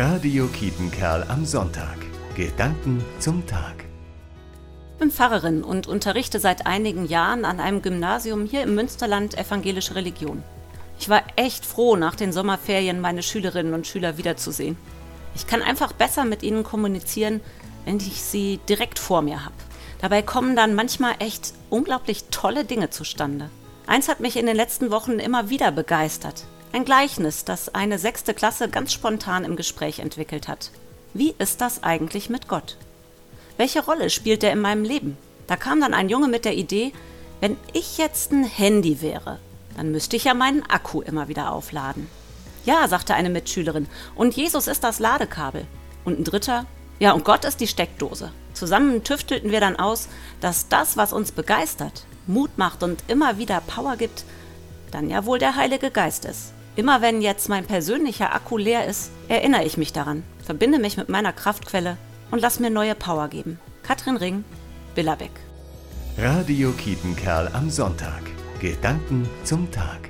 Radio Kietenkerl am Sonntag. Gedanken zum Tag. Ich bin Pfarrerin und unterrichte seit einigen Jahren an einem Gymnasium hier im Münsterland evangelische Religion. Ich war echt froh, nach den Sommerferien meine Schülerinnen und Schüler wiederzusehen. Ich kann einfach besser mit ihnen kommunizieren, wenn ich sie direkt vor mir habe. Dabei kommen dann manchmal echt unglaublich tolle Dinge zustande. Eins hat mich in den letzten Wochen immer wieder begeistert. Ein Gleichnis, das eine sechste Klasse ganz spontan im Gespräch entwickelt hat. Wie ist das eigentlich mit Gott? Welche Rolle spielt er in meinem Leben? Da kam dann ein Junge mit der Idee, wenn ich jetzt ein Handy wäre, dann müsste ich ja meinen Akku immer wieder aufladen. Ja, sagte eine Mitschülerin, und Jesus ist das Ladekabel. Und ein dritter, ja, und Gott ist die Steckdose. Zusammen tüftelten wir dann aus, dass das, was uns begeistert, Mut macht und immer wieder Power gibt, dann ja wohl der Heilige Geist ist. Immer wenn jetzt mein persönlicher Akku leer ist, erinnere ich mich daran, verbinde mich mit meiner Kraftquelle und lass mir neue Power geben. Katrin Ring, Billerbeck. Radio Kietenkerl am Sonntag. Gedanken zum Tag.